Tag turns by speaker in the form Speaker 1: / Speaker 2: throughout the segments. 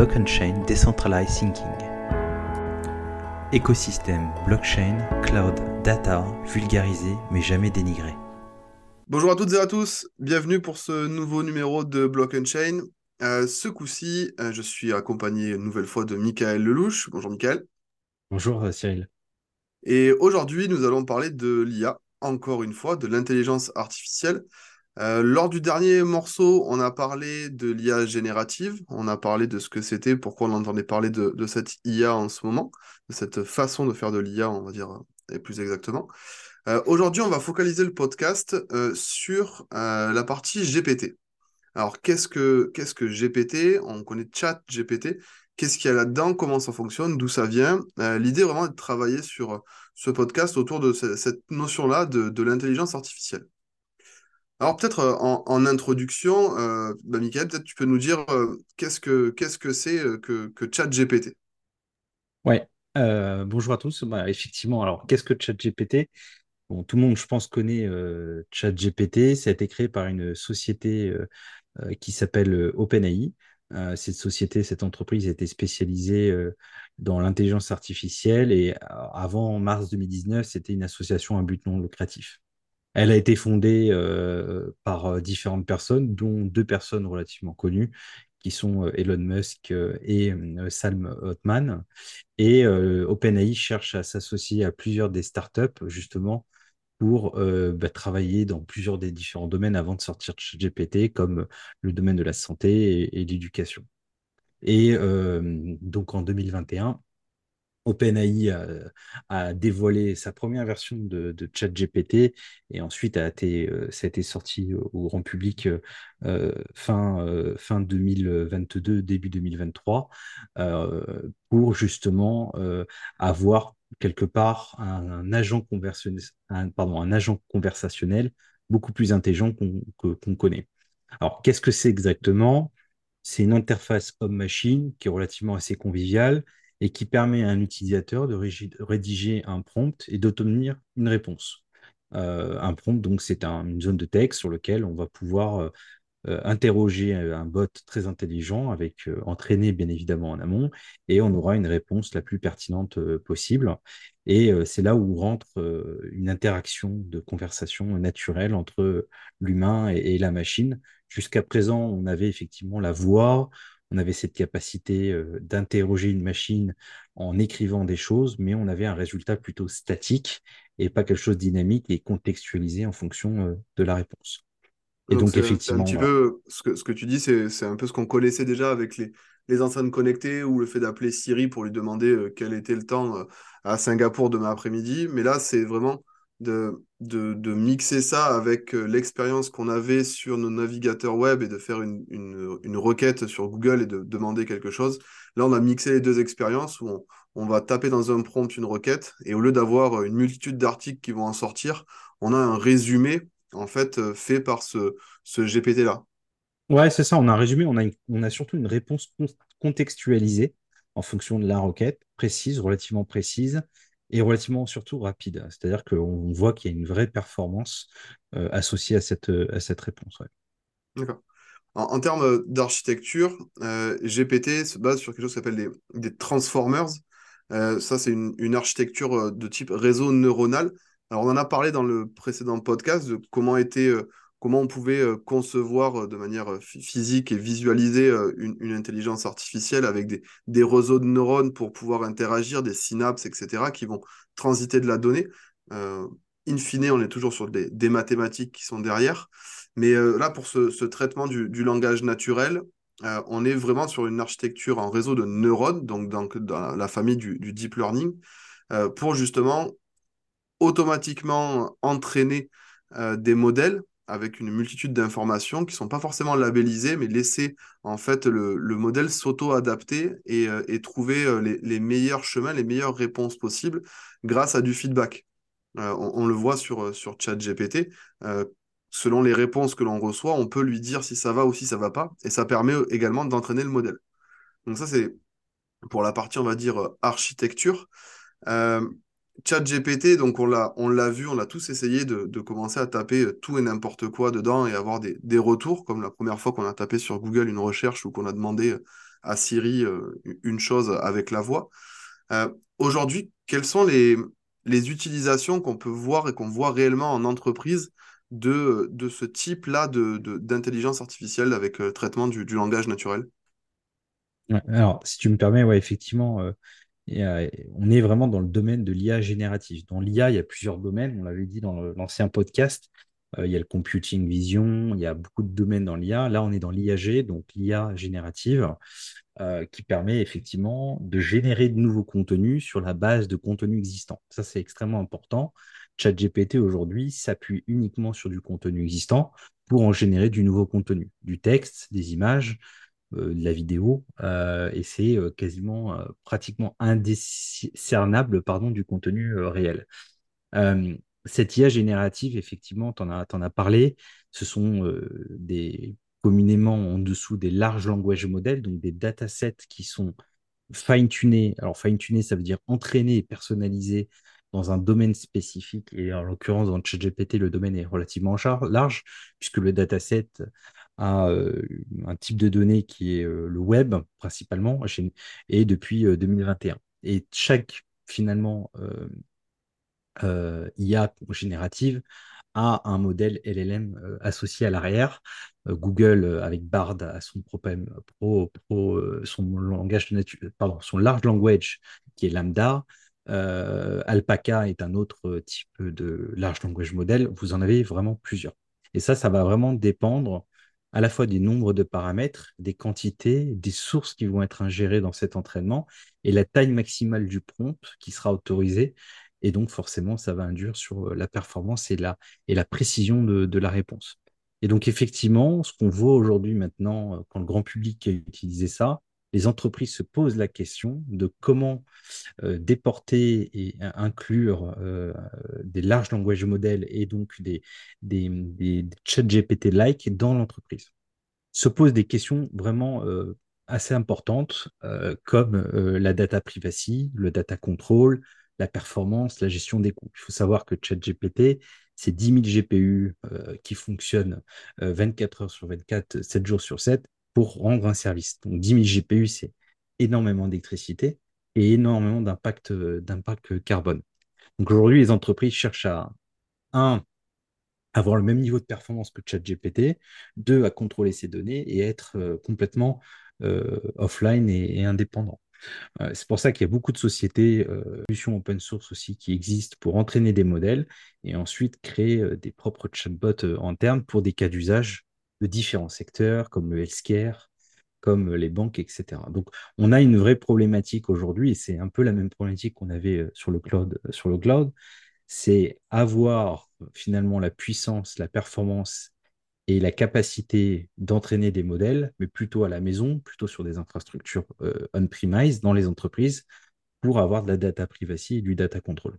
Speaker 1: Block and Chain Decentralized Thinking. Écosystème, blockchain, cloud, data, vulgarisé mais jamais dénigré.
Speaker 2: Bonjour à toutes et à tous, bienvenue pour ce nouveau numéro de Block and Chain. Euh, ce coup-ci, euh, je suis accompagné une nouvelle fois de Michael Lelouch. Bonjour Michael.
Speaker 3: Bonjour euh, Cyril.
Speaker 2: Et aujourd'hui, nous allons parler de l'IA, encore une fois, de l'intelligence artificielle. Euh, lors du dernier morceau, on a parlé de l'IA générative, on a parlé de ce que c'était, pourquoi on entendait parler de, cette IA en ce moment, de cette façon de faire de l'IA, on va dire, et plus exactement. Euh, aujourd'hui, on va focaliser le podcast euh, sur la partie GPT. Alors, qu'est-ce que, qu'est-ce que GPT On connaît Chat GPT. Qu'est-ce qu'il y a là-dedans? Comment ça fonctionne? D'où ça vient? L'idée vraiment est de travailler sur ce podcast autour de cette notion-là de l'intelligence artificielle. Alors peut-être euh, en, introduction, euh, bah, Michael, peut-être tu peux nous dire euh, qu'est-ce que c'est que, que ChatGPT?
Speaker 3: Ouais, bonjour à tous. Bah, effectivement, alors qu'est-ce que ChatGPT? Bon, tout le monde, je pense, connaît ChatGPT. Ça a été créé par une société qui s'appelle OpenAI. cette société, cette entreprise été spécialisée dans l'intelligence artificielle et avant mars 2019, c'était une association à but non lucratif. Elle a été fondée euh, par euh, différentes personnes, dont deux personnes relativement connues, qui sont euh, Elon Musk et Sam Altman. Et OpenAI cherche à s'associer à plusieurs des startups, justement, pour bah, travailler dans plusieurs des différents domaines avant de sortir de GPT, comme le domaine de la santé et, et l'éducation. Et donc en 2021, OpenAI a, dévoilé sa première version de, ChatGPT et ensuite euh, ça a été sorti au grand public euh, fin, euh, fin 2022, début 2023, pour justement avoir quelque part un, agent conversationnel, pardon, un agent conversationnel beaucoup plus intelligent qu'on connaît. Alors, qu'est-ce que c'est exactement? C'est une interface homme-machine qui est relativement assez conviviale et qui permet à un utilisateur de rédiger un prompt et d'obtenir une réponse. Euh, un prompt, donc, c'est une zone de texte sur laquelle on va pouvoir euh, euh, interroger un bot très intelligent, avec entraîné bien évidemment en amont, et on aura une réponse la plus pertinente possible. Et c'est là où rentre une interaction de conversation naturelle entre l'humain et, la machine. Jusqu'à présent, on avait effectivement la voix, on avait cette capacité euh, d'interroger une machine en écrivant des choses, mais on avait un résultat plutôt statique et pas quelque chose de dynamique et contextualisé en fonction euh, de la réponse.
Speaker 2: Et donc, effectivement. Un petit peu, ce que, ce que tu dis, c'est un peu ce qu'on connaissait déjà avec les, les enceintes connectées ou le fait d'appeler Siri pour lui demander euh, quel était le temps à Singapour demain après-midi. Mais là, c'est vraiment de, de, mixer ça avec euh, l'expérience qu'on avait sur nos navigateurs web et de faire une, une, requête sur Google et de demander quelque chose. Là, on a mixé les deux expériences où on, va taper dans un prompt une requête et au lieu d'avoir une multitude d'articles qui vont en sortir, on a un résumé en fait euh, fait par ce, ce GPT-là.
Speaker 3: Ouais, c'est ça, on a un résumé, on a, on a surtout une réponse contextualisée en fonction de la requête, précise, relativement précise, et relativement surtout rapide. C'est-à-dire qu'on voit qu'il y a une vraie performance euh, associée à cette, euh, réponse.
Speaker 2: D'accord. En, termes d'architecture, euh, GPT se base sur quelque chose qui s'appelle des, des, transformers. ça, c'est une, une, architecture de type réseau neuronal. Alors, on en a parlé dans le précédent podcast de comment était comment on pouvait euh, concevoir euh, de manière euh, physique et visualiser une, intelligence artificielle avec des, des, réseaux de neurones pour pouvoir interagir, des synapses, etc., qui vont transiter de la donnée. in fine, on est toujours sur des, mathématiques qui sont derrière. Mais là, pour ce, traitement du, langage naturel, on est vraiment sur une architecture en réseau de neurones, donc dans, la famille du deep learning, pour justement automatiquement entraîner des modèles avec une multitude d'informations qui ne sont pas forcément labellisées, mais laisser en fait le, modèle s'auto-adapter et, euh, trouver euh, les, meilleurs chemins, les meilleures réponses possibles grâce à du feedback. Euh, on, le voit sur, sur ChatGPT. selon les réponses que l'on reçoit, on peut lui dire si ça va ou si ça va pas, et ça permet également d'entraîner le modèle. Donc ça, c'est pour la partie, on va dire, architecture. ChatGPT, donc on l'a, vu, on a tous essayé de, commencer à taper euh, tout et n'importe quoi dedans et avoir des, retours, comme la première fois qu'on a tapé sur Google une recherche ou qu'on a demandé euh, à Siri une chose avec la voix. Aujourd'hui, quelles sont les, les utilisations qu'on peut voir et qu'on voit réellement en entreprise de, de ce type-là d'intelligence de, artificielle avec traitement du, du langage naturel?
Speaker 3: Alors, si tu me permets, ouais, effectivement, on est vraiment dans le domaine de l'IA générative. Dans l'IA, il y a plusieurs domaines, on l'avait dit dans l'ancien podcast. Euh, il y a le computing vision, il y a beaucoup de domaines dans l'IA. Là, on est dans l'IAG, donc l'IA générative, euh, qui permet effectivement de générer de nouveaux contenus sur la base de contenus existants. Ça, c'est extrêmement important. ChatGPT aujourd'hui s'appuie uniquement sur du contenu existant pour en générer du nouveau contenu, du texte, des images, euh, de la vidéo, et c'est quasiment pratiquement indiscernable pardon, du contenu réel cette IA générative, effectivement, tu en, as parlé, ce sont euh, des communément en dessous des larges language models, donc des datasets qui sont fine-tunés. Alors, fine-tuner, ça veut dire entraîner et personnaliser dans un domaine spécifique. Et en l'occurrence, dans ChatGPT, le domaine est relativement large, puisque le dataset a euh, un type de données qui est euh, le web, principalement, et depuis 2021. Et chaque, finalement, euh, IA générative a un modèle LLM euh, associé à l'arrière. Euh, Google, avec Bard, a son, pro, son langage pardon, son large language qui est Lambda. Alpaca est un autre type de large language model. Vous en avez vraiment plusieurs. Et ça, ça va vraiment dépendre à la fois des nombres de paramètres, des quantités, des sources qui vont être ingérées dans cet entraînement et la taille maximale du prompt qui sera autorisée et donc, forcément, ça va induire sur euh, la performance et la, précision de, la réponse. Et donc, effectivement, ce qu'on voit aujourd'hui maintenant, euh, quand le grand public a utilisé ça, les entreprises se posent la question de comment euh, déporter et inclure des larges langages modèles et donc des, chat GPT-like dans l'entreprise. Se posent des questions vraiment assez importantes comme la data privacy, le data control, la performance, la gestion des coûts. Il faut savoir que ChatGPT, c'est 10 000 GPU qui fonctionnent 24 euh, heures sur 24, 7 jours sur 7 pour rendre un service. Donc 10 000 GPU, c'est énormément d'électricité et énormément d'impact, euh, d'impact carbone. Donc aujourd'hui, les entreprises cherchent à, un, avoir le même niveau de performance que ChatGPT, deux, à contrôler ces données et être euh, complètement offline et indépendant. Euh, c'est pour ça qu'il y a beaucoup de sociétés, euh, solutions open source aussi, qui existent pour entraîner des modèles et ensuite créer euh, des propres chatbots internes pour des cas d'usage de différents secteurs, comme le healthcare, comme les banques, etc. Donc, on a une vraie problématique aujourd'hui, et c'est un peu la même problématique qu'on avait sur le cloud. Sur le cloud, c'est avoir finalement la puissance, la performance et la capacité d'entraîner des modèles, mais plutôt à la maison, plutôt sur des infrastructures euh, on-premise dans les entreprises pour avoir de la data privacy et du data control.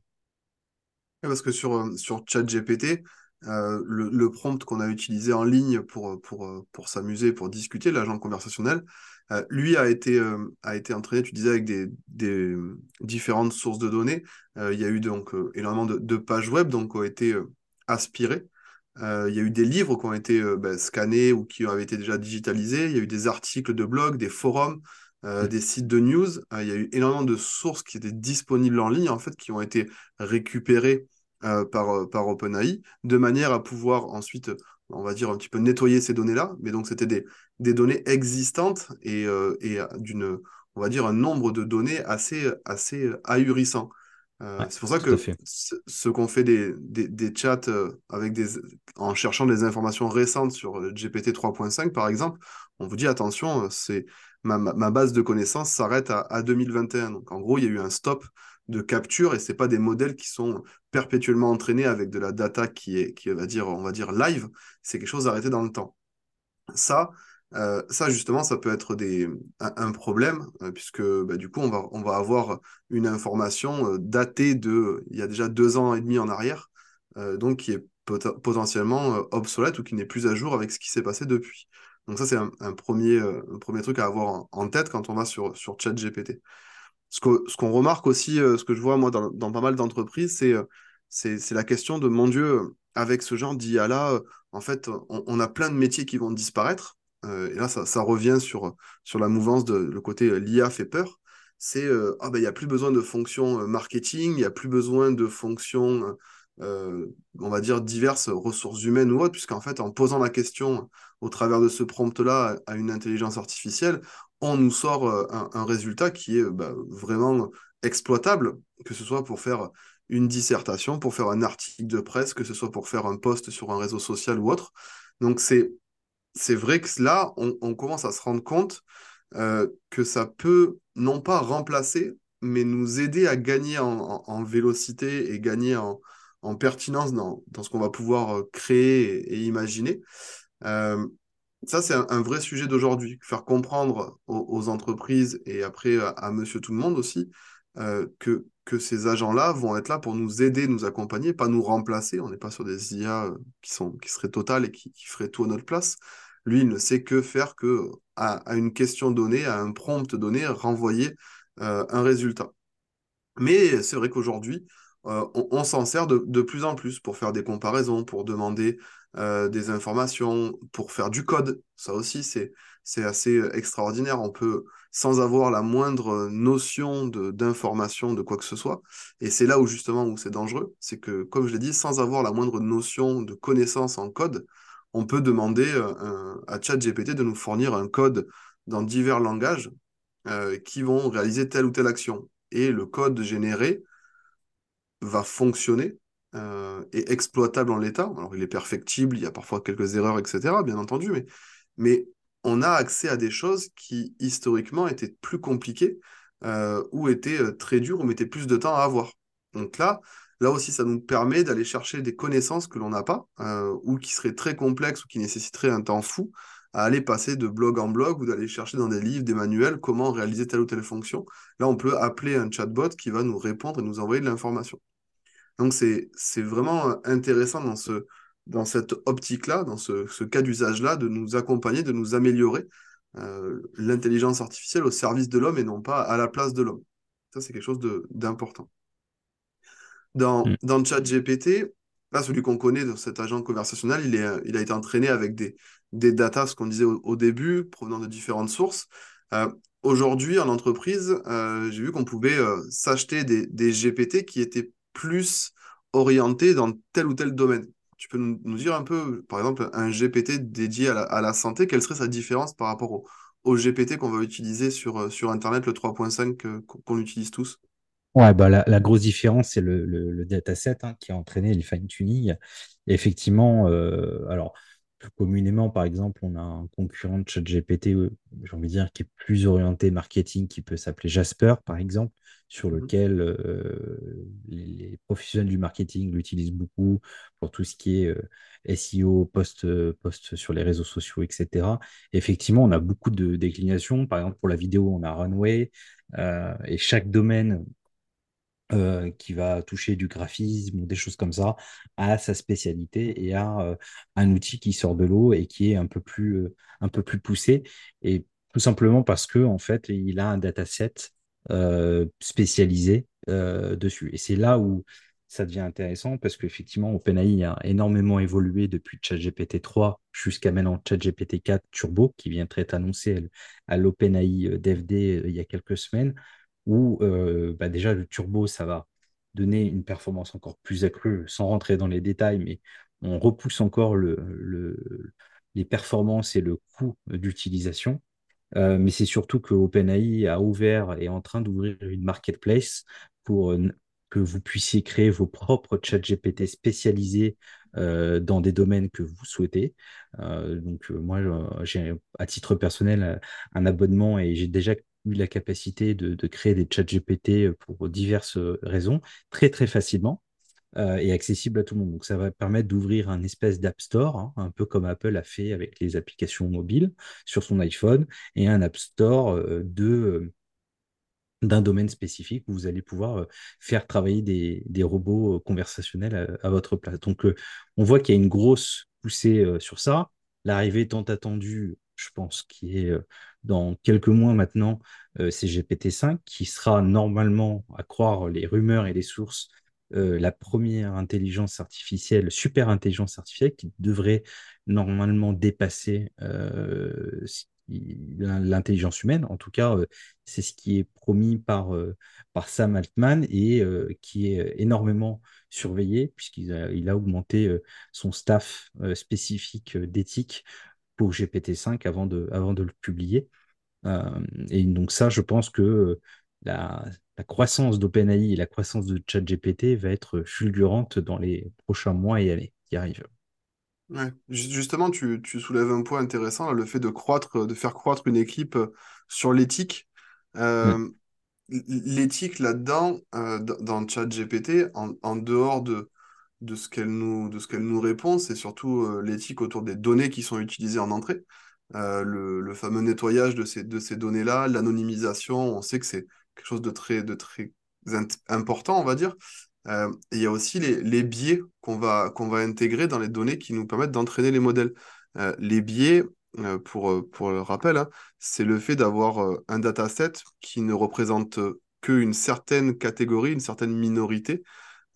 Speaker 2: Parce que sur, euh, sur ChatGPT, euh, le, prompt qu'on a utilisé en ligne pour, pour, pour s'amuser, pour discuter, l'agent conversationnel, lui a été, a été entraîné, tu disais, avec des, des différentes sources de données. il y a eu donc énormément de, de, pages web donc, qui ont été aspirées euh, il y a eu des livres qui ont été euh, ben, scannés ou qui avaient été déjà digitalisés. Il y a eu des articles de blog, des forums, euh, des sites de news. il y a eu énormément de sources qui étaient disponibles en ligne, en fait, qui ont été récupérées par, par OpenAI, de manière à pouvoir ensuite, on va dire, un petit peu nettoyer ces données-là. Mais donc, c'était des, des données existantes et, et d'une, on va dire, un nombre de données assez, assez ahurissant. Euh, c'est pour ça que ce qu'on fait des, des, chats euh, avec des, en cherchant des informations récentes sur GPT 3.5, par exemple, on vous dit attention, euh, c'est ma, ma, base de connaissances s'arrête à, à, 2021. Donc en gros, il y a eu un stop de capture et c'est pas des modèles qui sont perpétuellement entraînés avec de la data qui est, qui va dire, on va dire live. C'est quelque chose arrêté dans le temps. Ça, euh, ça, justement, ça peut être des, un, problème, euh, puisque bah, du coup, on va, on va avoir une information euh, datée de il y a déjà deux ans et demi en arrière, donc qui est potentiellement obsolète ou qui n'est plus à jour avec ce qui s'est passé depuis. Donc ça, c'est un, premier, premier truc à avoir en, tête quand on va sur, sur ChatGPT. Ce qu'on remarque aussi, ce que je vois moi dans, pas mal d'entreprises, c'est c'est la question de, mon Dieu, avec ce genre d'IA-là, en fait, on, a plein de métiers qui vont disparaître. Et là ça, revient sur, la mouvance de le côté l'IA fait peur, c'est ah ben il n'y a plus besoin de fonctions marketing, il n'y a plus besoin de fonctions euh, on va dire, diverses ressources humaines ou autres, puisqu'en fait, en posant la question au travers de ce prompt-là à une intelligence artificielle, on nous sort euh, un, résultat qui est bah, vraiment exploitable, que ce soit pour faire une dissertation, pour faire un article de presse, que ce soit pour faire un post sur un réseau social ou autre. Donc c'est c'est vrai que là, on, commence à se rendre compte euh, que ça peut non pas remplacer, mais nous aider à gagner en vélocité et gagner en, en pertinence dans, dans ce qu'on va pouvoir euh, créer et, imaginer. Euh, ça, c'est un, vrai sujet d'aujourd'hui. Faire comprendre aux, entreprises et après à, monsieur tout le monde aussi euh, que, que ces agents-là vont être là pour nous aider, nous accompagner, pas nous remplacer. On n'est pas sur des IA qui, sont, qui seraient totales et qui, qui feraient tout à notre place. Lui, il ne sait que faire que à, une question donnée, à un prompt donné, renvoyer un résultat. Mais c'est vrai qu'aujourd'hui, euh, on, s'en sert de, plus en plus pour faire des comparaisons, pour demander euh, des informations, pour faire du code. Ça aussi, c'est, assez euh, extraordinaire. On peut, sans avoir la moindre notion d'information de, quoi que ce soit, et c'est là où justement où c'est dangereux, c'est que, comme je l'ai dit, sans avoir la moindre notion de connaissance en code, on peut demander à ChatGPT de nous fournir un code dans divers langages qui vont réaliser telle ou telle action. Et le code généré, va fonctionner euh, et exploitable en l'état. Alors, il est perfectible, il y a parfois quelques erreurs, etc., bien entendu, mais, on a accès à des choses qui, historiquement, étaient plus compliquées euh, ou étaient euh, très dures ou mettaient plus de temps à avoir. Donc là, là aussi, ça nous permet d'aller chercher des connaissances que l'on n'a pas ou qui seraient très complexes ou qui nécessiteraient un temps fou à aller passer de blog en blog ou d'aller chercher dans des livres, des manuels, comment réaliser telle ou telle fonction. Là, on peut appeler un chatbot qui va nous répondre et nous envoyer de l'information. Donc, c'est vraiment euh, intéressant dans, ce, dans cette optique-là, dans ce, cas d'usage-là, de nous accompagner, de nous améliorer euh, l'intelligence artificielle au service de l'homme et non pas à la place de l'homme. Ça, c'est quelque chose d'important. Dans, mm. dans ChatGPT, là, celui qu'on connaît, cet agent conversationnel, il, est, il a été entraîné avec des, des datas, ce qu'on disait au, début, provenant de différentes sources. Euh, aujourd'hui, en entreprise, j'ai vu qu'on pouvait s'acheter des, des, GPT qui étaient plus orienté dans tel ou tel domaine. Tu peux nous, dire un peu, par exemple, un GPT dédié à la, santé, quelle serait sa différence par rapport au, GPT qu'on va utiliser sur, euh, sur Internet, le 3.5 qu'on utilise tous?
Speaker 3: Ouais, bah la, grosse différence, c'est le, le, dataset hein, qui a entraîné le fine-tuning. Effectivement, euh, alors, communément, par exemple, on a un concurrent de ChatGPT, euh, j'ai envie de dire, qui est plus orienté marketing, qui peut s'appeler Jasper, par exemple, sur mmh lequel euh, les, professionnels du marketing l'utilisent beaucoup pour tout ce qui est euh, SEO, post, post sur les réseaux sociaux, etc. effectivement, on a beaucoup de déclinations. Par exemple, pour la vidéo, on a Runway, et chaque domaine euh, qui va toucher du graphisme ou des choses comme ça, a sa spécialité et a euh, un outil qui sort de l'eau et qui est un peu plus, euh, un peu plus poussé. Et tout simplement parce que en fait, il a un dataset spécialisé dessus. Et c'est là où ça devient intéressant parce qu'effectivement, OpenAI a énormément évolué depuis ChatGPT 3 jusqu'à maintenant ChatGPT 4 Turbo, qui vient d'être annoncé à l'OpenAI DevD il y a quelques semaines où euh, bah, déjà le turbo, ça va donner une performance encore plus accrue, sans rentrer dans les détails, mais on repousse encore le, les performances et le coût d'utilisation. Euh, mais c'est surtout que OpenAI a ouvert et est en train d'ouvrir une marketplace pour euh, que vous puissiez créer vos propres chat GPT spécialisés dans des domaines que vous souhaitez. donc moi, j'ai à titre personnel un abonnement et j'ai déjà eu la capacité de, créer des chats GPT euh, pour diverses euh, raisons, très très facilement euh, et accessible à tout le monde. Donc ça va permettre d'ouvrir un espèce d'App Store, hein, un peu comme Apple a fait avec les applications mobiles sur son iPhone, et un App Store de d'un domaine spécifique où vous allez pouvoir faire travailler des, robots conversationnels à, votre place. Donc, on voit qu'il y a une grosse poussée sur ça. L'arrivée tant attendue, je pense, qui est dans quelques mois maintenant, euh, c'est GPT-5, qui sera normalement, à croire les rumeurs et les sources, la première intelligence artificielle, super intelligence artificielle, qui devrait normalement dépasser l'intelligence humaine. En tout cas, c'est ce qui est promis par, par Sam Altman et qui est énormément surveillé puisqu'il a, il a augmenté son staff spécifique d'éthique pour GPT-5 avant de, avant de le publier. et donc ça, je pense que la, la croissance d'OpenAI et la croissance de ChatGPT va être fulgurante dans les prochains mois et années qui arrivent.
Speaker 2: Ouais. Justement, tu, tu soulèves un point intéressant, le fait de croître, de faire croître une équipe sur l'éthique. Euh, l'éthique là-dedans, euh, dans ChatGPT, en, en dehors de, de ce qu'elle nous, de ce qu'elle nous répond, c'est surtout euh, l'éthique autour des données qui sont utilisées en entrée. Euh, le, le, fameux nettoyage de ces, de ces données-là, l'anonymisation, on sait que c'est quelque chose de très, de très important, on va dire. Euh, il y a aussi les, les biais qu'on va, qu'on va intégrer dans les données qui nous permettent d'entraîner les modèles. Les biais, pour, pour le rappel, hein, c'est le fait d'avoir un dataset qui ne représente qu'une certaine catégorie, une certaine minorité,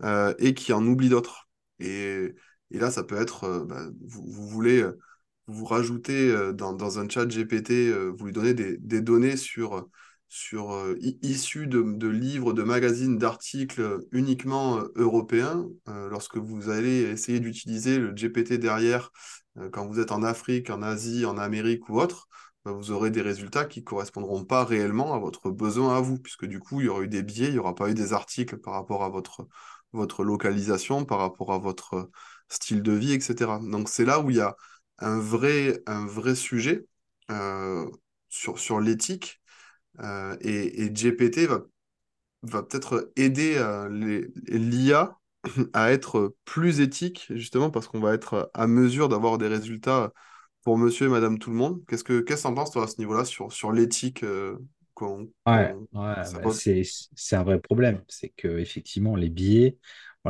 Speaker 2: et qui en oublie d'autres. Et, et, là, ça peut être, bah, vous, vous, voulez vous rajouter dans, dans, un chat GPT, vous lui donnez des, des données sur sur, euh, issus de, de, livres, de magazines, d'articles uniquement euh, européens. Euh, lorsque vous allez essayer d'utiliser le GPT derrière, quand vous êtes en Afrique, en Asie, en Amérique ou autre, bah, vous aurez des résultats qui ne correspondront pas réellement à votre besoin à vous, puisque du coup, il y aura eu des biais, il n'y aura pas eu des articles par rapport à votre, votre localisation, par rapport à votre style de vie, etc. Donc c'est là où il y a un vrai, sujet sur, sur l'éthique euh, et, GPT va, va peut-être aider euh, l'IA à être plus éthique, justement parce qu'on va être à mesure d'avoir des résultats pour monsieur et madame tout le monde. Qu'est-ce que qu'est-ce que toi, à ce niveau-là, sur l'éthique euh,
Speaker 3: Ouais, ouais bah, c'est un vrai problème. C'est que effectivement les biais,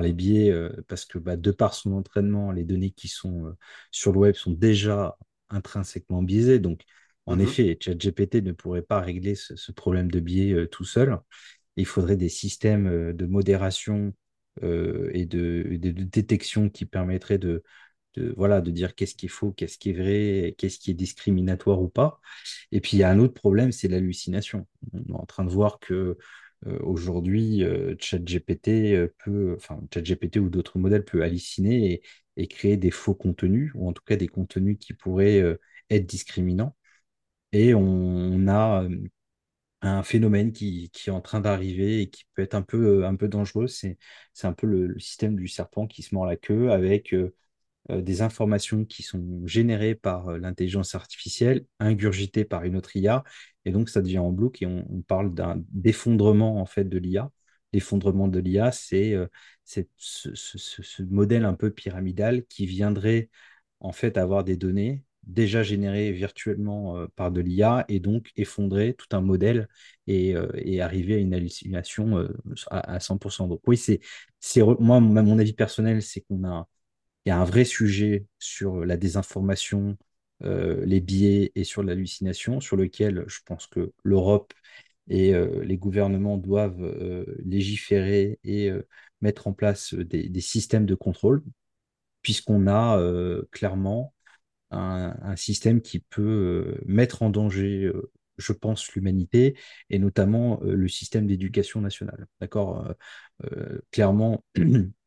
Speaker 3: les biais, parce que bah, de par son entraînement, les données qui sont sur le web sont déjà intrinsèquement biaisées. Donc, en mmh effet, ChatGPT ne pourrait pas régler ce, problème de biais euh, tout seul. Il faudrait des systèmes euh, de modération euh, et de, détection qui permettraient de, voilà, de dire qu'est-ce qui est faux, qu'est-ce qui est vrai, qu'est-ce qui est discriminatoire ou pas. Et puis, il y a un autre problème, c'est l'hallucination. On est en train de voir que aujourd'hui, ChatGPT peut, enfin, ChatGPT ou d'autres modèles peut halluciner et, créer des faux contenus, ou en tout cas des contenus qui pourraient être discriminants. Et on, a euh, un phénomène qui, est en train d'arriver et qui peut être un peu, euh, dangereux. C'est, un peu le, système du serpent qui se mord la queue avec euh, des informations qui sont générées par l'intelligence artificielle, ingurgitées par une autre IA, et donc ça devient en bloc et on, parle d'un d'effondrement en fait de l'IA. L'effondrement de l'IA, c'est ce, ce, modèle un peu pyramidal qui viendrait en fait avoir des données déjà généré virtuellement euh, par de l'IA et donc effondrer tout un modèle et, euh, arriver à une hallucination euh, à, 100%. Donc oui, c'est, c'est moi, mon avis personnel, c'est qu'on a, il y a un vrai sujet sur la désinformation, les biais et sur l'hallucination, sur lequel je pense que l'Europe et les gouvernements doivent légiférer et mettre en place des, systèmes de contrôle, puisqu'on a clairement un, système qui peut euh, mettre en danger, euh, je pense, l'humanité et notamment euh, le système d'éducation nationale. D'accord? Clairement,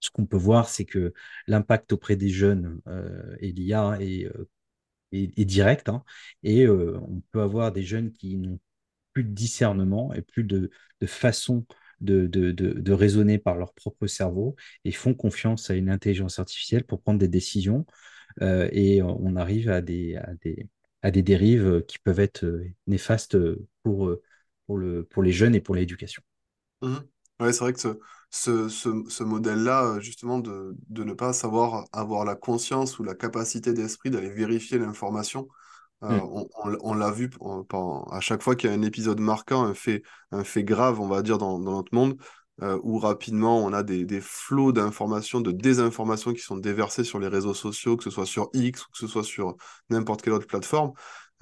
Speaker 3: ce qu'on peut voir, c'est que l'impact auprès des jeunes et l'IA est, est, direct. Hein, et on peut avoir des jeunes qui n'ont plus de discernement et plus de, façon de, raisonner par leur propre cerveau et font confiance à une intelligence artificielle pour prendre des décisions euh, et on arrive à des, dérives qui peuvent être euh, néfastes pour les jeunes et pour l'éducation.
Speaker 2: Mmh. Ouais, c'est vrai que ce, ce, ce, modèle-là, justement, de, de, ne pas savoir avoir la conscience ou la capacité d'esprit d'aller vérifier l'information, euh, mmh. on, on, l'a vu à chaque fois qu'il y a un épisode marquant, un fait, un fait grave, on va dire, dans, dans notre monde, euh, où rapidement on a des, des flots d'informations, de désinformations qui sont déversées sur les réseaux sociaux, que ce soit sur X ou que ce soit sur n'importe quelle autre plateforme,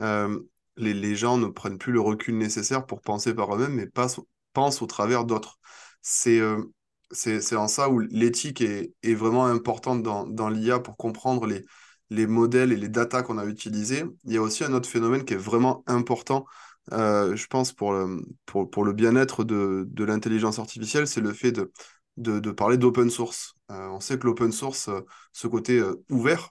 Speaker 2: euh, les, les, gens ne prennent plus le recul nécessaire pour penser par eux-mêmes, mais passent, pensent au travers d'autres. C'est euh, c'est en ça où l'éthique est, est, vraiment importante dans, dans l'IA pour comprendre les, les modèles et les datas qu'on a utilisés. Il y a aussi un autre phénomène qui est vraiment important, euh, je pense, pour le, pour, pour le bien-être de, de l'intelligence artificielle, c'est le fait de, de, parler d'open source. Euh, on sait que l'open source, ce côté ouvert,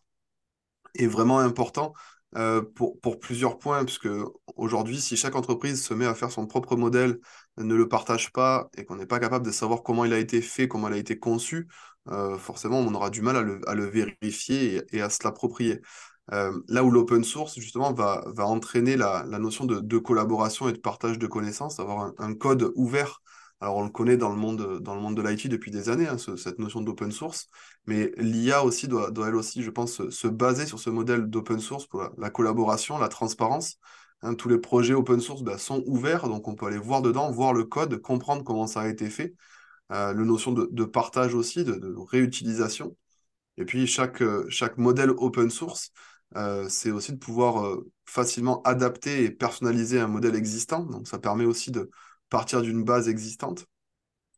Speaker 2: est vraiment important euh, pour, pour, plusieurs points, puisque aujourd'hui, si chaque entreprise se met à faire son propre modèle, ne le partage pas et qu'on n'est pas capable de savoir comment il a été fait, comment il a été conçu, euh, forcément, on aura du mal à le, à le vérifier et, à se l'approprier. Euh, là où l'open source, justement, va, va entraîner la, la notion de, collaboration et de partage de connaissances, d'avoir un, un, code ouvert alors, on le connaît dans le monde, de l'IT depuis des années, hein, ce, cette notion d'open source, mais l'IA aussi doit, aussi, je pense, se, baser sur ce modèle d'open source pour la, la, collaboration, la transparence. Hein, tous les projets open source bah, sont ouverts, donc on peut aller voir dedans, voir le code, comprendre comment ça a été fait. Euh, le notion de, partage aussi, de, réutilisation. Et puis, chaque, chaque modèle open source, euh, c'est aussi de pouvoir euh, facilement adapter et personnaliser un modèle existant. Donc, ça permet aussi de partir d'une base existante.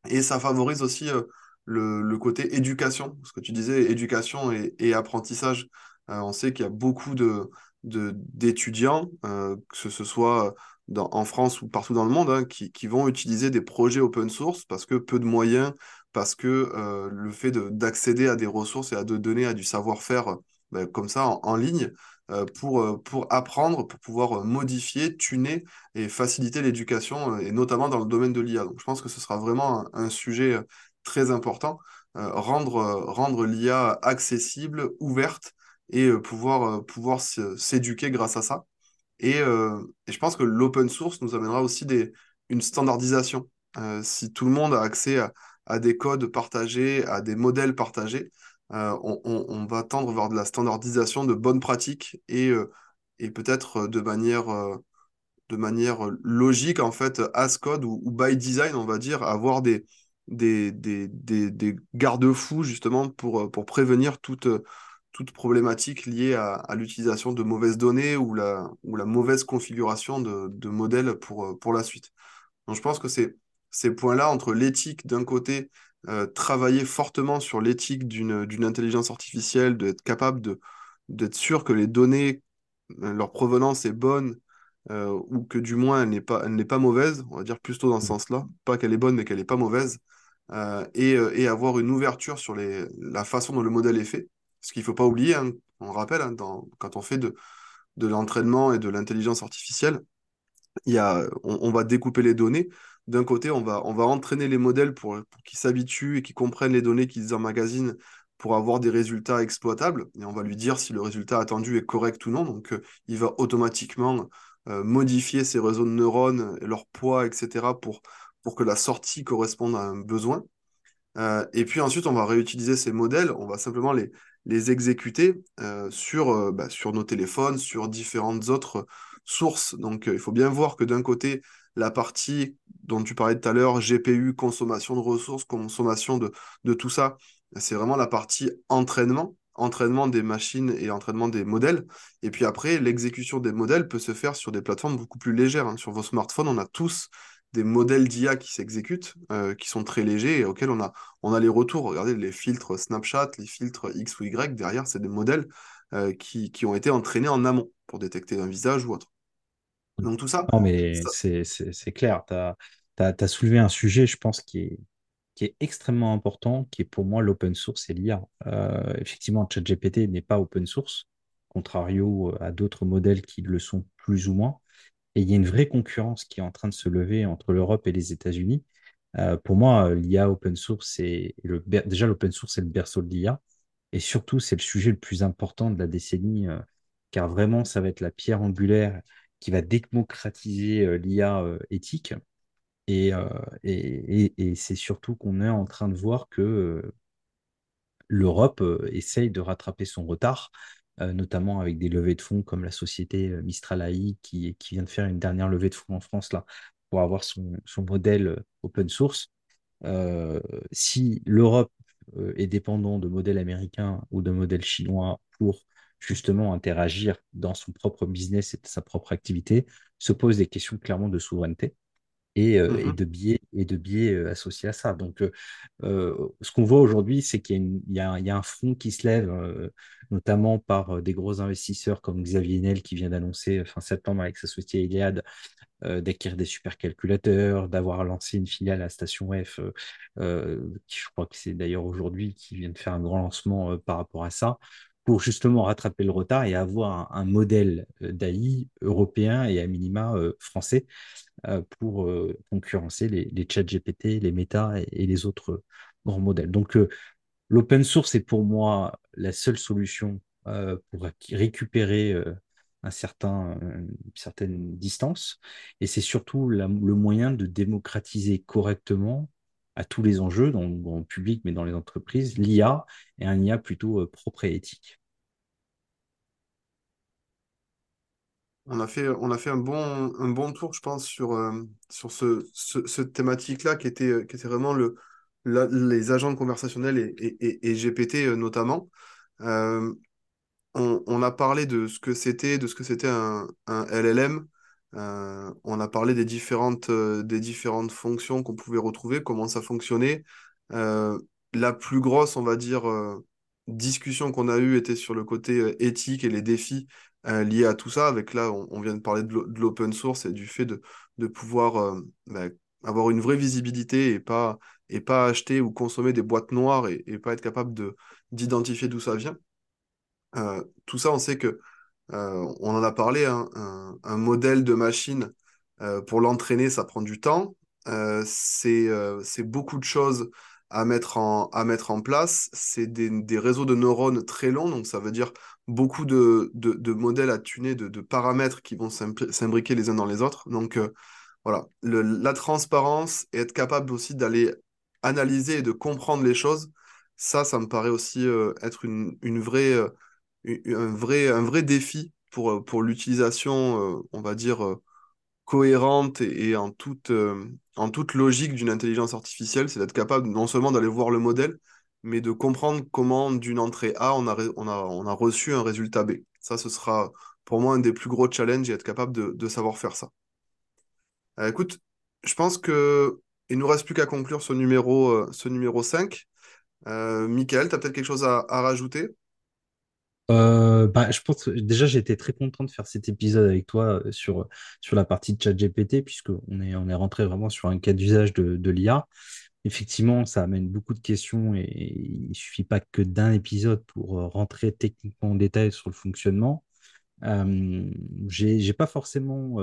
Speaker 2: Et ça favorise aussi euh, le, côté éducation, ce que tu disais, éducation et, apprentissage. Euh, on sait qu'il y a beaucoup de d'étudiants, euh, que ce soit en France ou partout dans le monde, hein, qui, vont utiliser des projets open source parce que peu de moyens, parce que le fait d'accéder à des ressources et à de donner à du savoir-faire ben, comme ça en, ligne, pour, euh, pour apprendre, pour pouvoir euh, modifier, tuner et faciliter l'éducation, et notamment dans le domaine de l'IA. Donc je pense que ce sera vraiment un, sujet très important, rendre, rendre l'IA accessible, ouverte, et pouvoir, pouvoir s'éduquer grâce à ça. Et, et, je pense que l'open source nous amènera aussi des, une standardisation. si tout le monde a accès à des codes partagés, à des modèles partagés, euh, on, va tendre vers de la standardisation de bonnes pratiques et, euh, et peut-être euh, de manière, de manière logique, en fait, as code ou, by design, on va dire, avoir des, des, des, des, garde-fous justement pour, pour prévenir toute, toute problématique liée à, l'utilisation de mauvaises données ou la, ou la mauvaise configuration de, de modèles pour, pour la suite. Donc je pense que ces points-là entre l'éthique d'un côté euh, travailler fortement sur l'éthique d'une intelligence artificielle, d'être capable d'être sûr que les données, euh, leur provenance est bonne, euh, ou que du moins elle n'est pas, pas mauvaise, on va dire plutôt dans ce sens-là, pas qu'elle est bonne, mais qu'elle n'est pas mauvaise, euh, et, et, avoir une ouverture sur les, la façon dont le modèle est fait. Ce qu'il ne faut pas oublier, hein, on rappelle, hein, dans, quand on fait de, de l'entraînement et de l'intelligence artificielle, il y a, on, on, va découper les données, d'un côté, on va, on va entraîner les modèles pour, pour qu'ils s'habituent et qu'ils comprennent les données qu'ils emmagasinent pour avoir des résultats exploitables. Et on va lui dire si le résultat attendu est correct ou non. Donc, euh, il va automatiquement euh, modifier ses réseaux de neurones, leur poids, etc., pour, pour que la sortie corresponde à un besoin. Euh, et puis ensuite, on va réutiliser ces modèles, on va simplement les, les exécuter sur, bah, sur nos téléphones, sur différentes autres sources. Donc, il faut bien voir que d'un côté, la partie dont tu parlais tout à l'heure, GPU, consommation de ressources, consommation de, tout ça, c'est vraiment la partie entraînement, entraînement des machines et entraînement des modèles. Et puis après, l'exécution des modèles peut se faire sur des plateformes beaucoup plus légères. Hein. Sur vos smartphones, on a tous des modèles d'IA qui s'exécutent, euh, qui sont très légers et auxquels on a, les retours. Regardez les filtres Snapchat, les filtres X ou Y, derrière, c'est des modèles euh, qui ont été entraînés en amont pour détecter un visage ou autre. Donc tout ça.
Speaker 3: Non, mais ça... c'est clair. Tu as, as, soulevé un sujet, je pense, qui est, qui est extrêmement important, qui est pour moi l'open source et l'IA. Euh, effectivement, ChatGPT n'est pas open source, contrario à d'autres modèles qui le sont plus ou moins. Et il y a une vraie concurrence qui est en train de se lever entre l'Europe et les États-Unis. Euh, pour moi, l'IA open source, c'est le, déjà l'open source, c'est le berceau de l'IA. Et surtout, c'est le sujet le plus important de la décennie, euh, car vraiment, ça va être la pierre angulaire qui va démocratiser euh, l'IA euh, éthique. Et, euh, et, c'est surtout qu'on est en train de voir que l'Europe essaye de rattraper son retard, notamment avec des levées de fonds comme la société Mistral AI qui, vient de faire une dernière levée de fonds en France là, pour avoir son, modèle open source. Si l'Europe est dépendante de modèles américains ou de modèles chinois pour justement interagir dans son propre business et sa propre activité, se pose des questions clairement de souveraineté. et,
Speaker 2: Mmh
Speaker 3: de biais, et de biais associés à ça. Donc, ce qu'on voit aujourd'hui, c'est qu'il y, a un front qui se lève, notamment par des gros investisseurs comme Xavier Niel qui vient d'annoncer fin septembre avec sa société Iliad d'acquérir des supercalculateurs, d'avoir lancé une filiale à Station F, qui je crois que c'est d'ailleurs aujourd'hui qui vient de faire un grand lancement par rapport à ça, pour justement rattraper le retard et avoir un, modèle d'AI européen et à minima français pour concurrencer les, les chats GPT, les méta et, les autres grands modèles. Donc l'open source est pour moi la seule solution pour récupérer un certain, une certaine distance. Et c'est surtout le moyen de démocratiser correctement à tous les enjeux, dans, le public, mais dans les entreprises, l'IA et un IA plutôt euh, propre et éthique.
Speaker 2: On a fait, un, bon, tour, je pense, sur, euh, sur ce, thématique-là qui était, était vraiment le, les agents conversationnels et, GPT euh, notamment on, a parlé de ce que c'était, de ce que c'était un, LLM. Euh, on a parlé des différentes, euh, des différentes fonctions qu'on pouvait retrouver, comment ça fonctionnait. Euh, la plus grosse, on va dire, discussion qu'on a eue était sur le côté éthique et les défis liés à tout ça. Avec là, on, vient de parler de l'open source et du fait de, de pouvoir bah, avoir une vraie visibilité et pas, et pas acheter ou consommer des boîtes noires et, pas être capable d'identifier d'où ça vient. Euh, tout ça, on sait que, euh, on en a parlé, hein, un, modèle de machine, euh, pour l'entraîner, ça prend du temps. c'est beaucoup de choses à mettre en, à mettre en place. C'est des, réseaux de neurones très longs, donc ça veut dire beaucoup de, de, modèles à tuner, de, de paramètres qui vont s'imbriquer les uns dans les autres. Donc voilà, la transparence et être capable aussi d'aller analyser et de comprendre les choses, ça, ça me paraît aussi être une, une vraie un vrai, un vrai défi pour, euh, pour l'utilisation, euh, on va dire, euh, cohérente et, en, toute, en toute logique d'une intelligence artificielle, c'est d'être capable non seulement d'aller voir le modèle, mais de comprendre comment d'une entrée A, on a, reçu un résultat B. Ça, ce sera pour moi un des plus gros challenges et être capable de, savoir faire ça. écoute, je pense que il nous reste plus qu'à conclure ce numéro, ce numéro 5. Euh, Michael, tu as peut-être quelque chose à rajouter?
Speaker 3: Euh, bah, je pense déjà été très content de faire cet épisode avec toi euh, sur, sur la partie de ChatGPT puisqu'on est, on est rentré vraiment sur un cas d'usage de, de l'IA. Effectivement, ça amène beaucoup de questions et, il suffit pas que d'un épisode pour euh, rentrer techniquement en détail sur le fonctionnement. Euh, j'ai pas forcément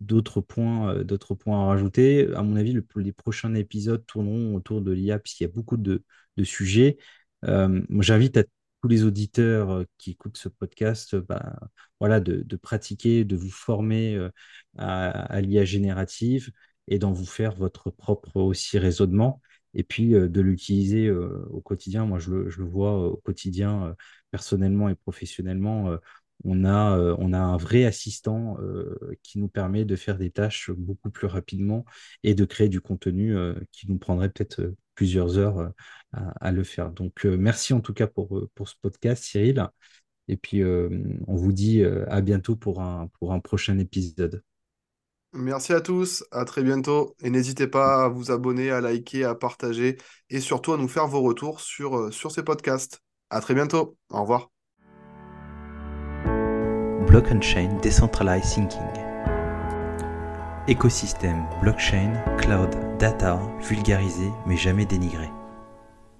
Speaker 3: d'autres points, d'autres points à rajouter. À mon avis, le, les prochains épisodes tourneront autour de l'IA puisqu'il y a beaucoup de, de sujets. J'invite à les auditeurs euh, qui écoutent ce podcast, euh, bah, voilà, de, pratiquer, de vous former euh, à, l'IA générative et d'en vous faire votre propre aussi raisonnement et puis de l'utiliser au quotidien. Moi, je le, vois au quotidien, personnellement et professionnellement. on, a, on a un vrai assistant qui nous permet de faire des tâches beaucoup plus rapidement et de créer du contenu qui nous prendrait peut-être plusieurs heures euh, à, le faire. Donc, euh, merci en tout cas pour, euh, pour ce podcast, Cyril. Et puis, on vous dit à bientôt pour un, pour un prochain épisode.
Speaker 2: Merci à tous, à très bientôt. Et n'hésitez pas à vous abonner, à liker, à partager et surtout à nous faire vos retours sur, sur ces podcasts. À très bientôt. Au revoir.
Speaker 1: Block Chain Decentralized Thinking. Écosystème, blockchain, cloud, data, vulgarisé mais jamais dénigré.